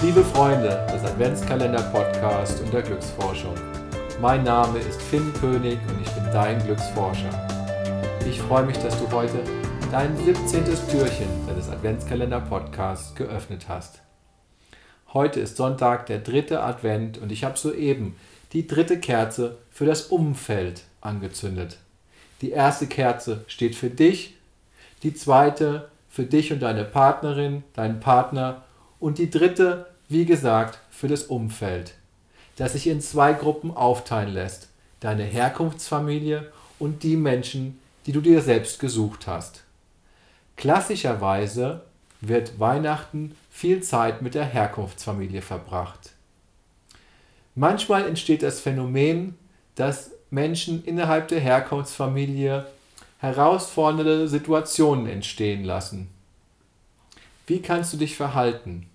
Freunde des Adventskalender-Podcast und der Glücksforschung. Mein Name ist Finn König und ich bin dein Glücksforscher. Ich freue mich, dass du heute dein 17. Türchen deines Adventskalender-Podcasts geöffnet hast. Heute ist Sonntag, der dritte Advent und ich habe soeben die dritte Kerze für das Umfeld angezündet. Die erste Kerze steht für dich, die zweite für dich und deine Partnerin, deinen Partner und die dritte, wie gesagt, für das Umfeld, das sich in zwei Gruppen aufteilen lässt, deine Herkunftsfamilie und die Menschen, die du dir selbst gesucht hast. Klassischerweise wird Weihnachten viel Zeit mit der Herkunftsfamilie verbracht. Manchmal entsteht das Phänomen, dass Menschen innerhalb der Herkunftsfamilie herausfordernde Situationen entstehen lassen. Wie kannst du dich verhalten?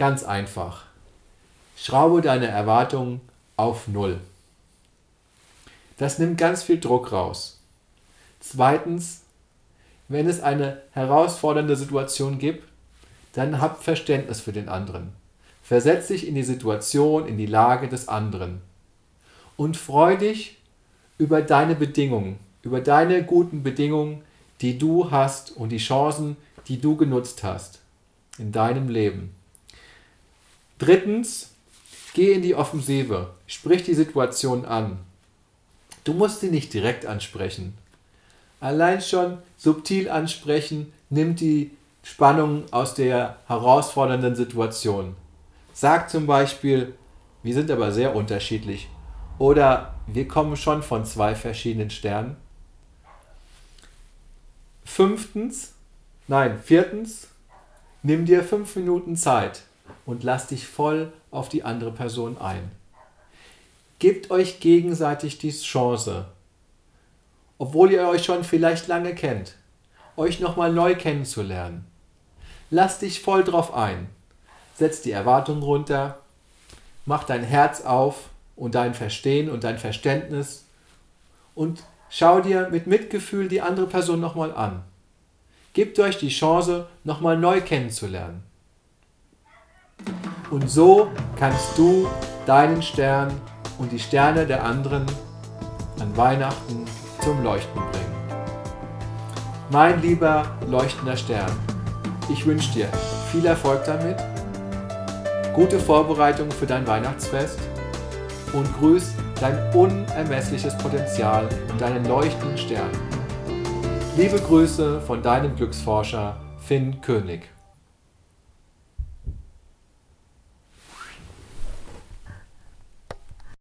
Ganz einfach. Schraube deine Erwartungen auf Null. Das nimmt ganz viel Druck raus. Zweitens, wenn es eine herausfordernde Situation gibt, dann hab Verständnis für den anderen. Versetz dich in die Situation, in die Lage des anderen. Und freu dich über deine Bedingungen, über deine guten Bedingungen, die du hast und die Chancen, die du genutzt hast in deinem Leben. Drittens, geh in die Offensive, sprich die Situation an. Du musst sie nicht direkt ansprechen. Allein schon subtil ansprechen nimmt die Spannung aus der herausfordernden Situation. Sag zum Beispiel, wir sind aber sehr unterschiedlich oder wir kommen schon von zwei verschiedenen Sternen. Fünftens, nein, viertens, nimm dir fünf Minuten Zeit und lass dich voll auf die andere Person ein. Gebt euch gegenseitig die Chance, obwohl ihr euch schon vielleicht lange kennt, euch nochmal neu kennenzulernen. Lass dich voll drauf ein. Setz die Erwartungen runter, mach dein Herz auf und dein Verstehen und dein Verständnis und schau dir mit Mitgefühl die andere Person nochmal an. Gebt euch die Chance, nochmal neu kennenzulernen. Und so kannst du deinen Stern und die Sterne der anderen an Weihnachten zum Leuchten bringen. Mein lieber leuchtender Stern, ich wünsche dir viel Erfolg damit, gute Vorbereitung für dein Weihnachtsfest und grüß dein unermessliches Potenzial und deinen leuchtenden Stern. Liebe Grüße von deinem Glücksforscher Finn König.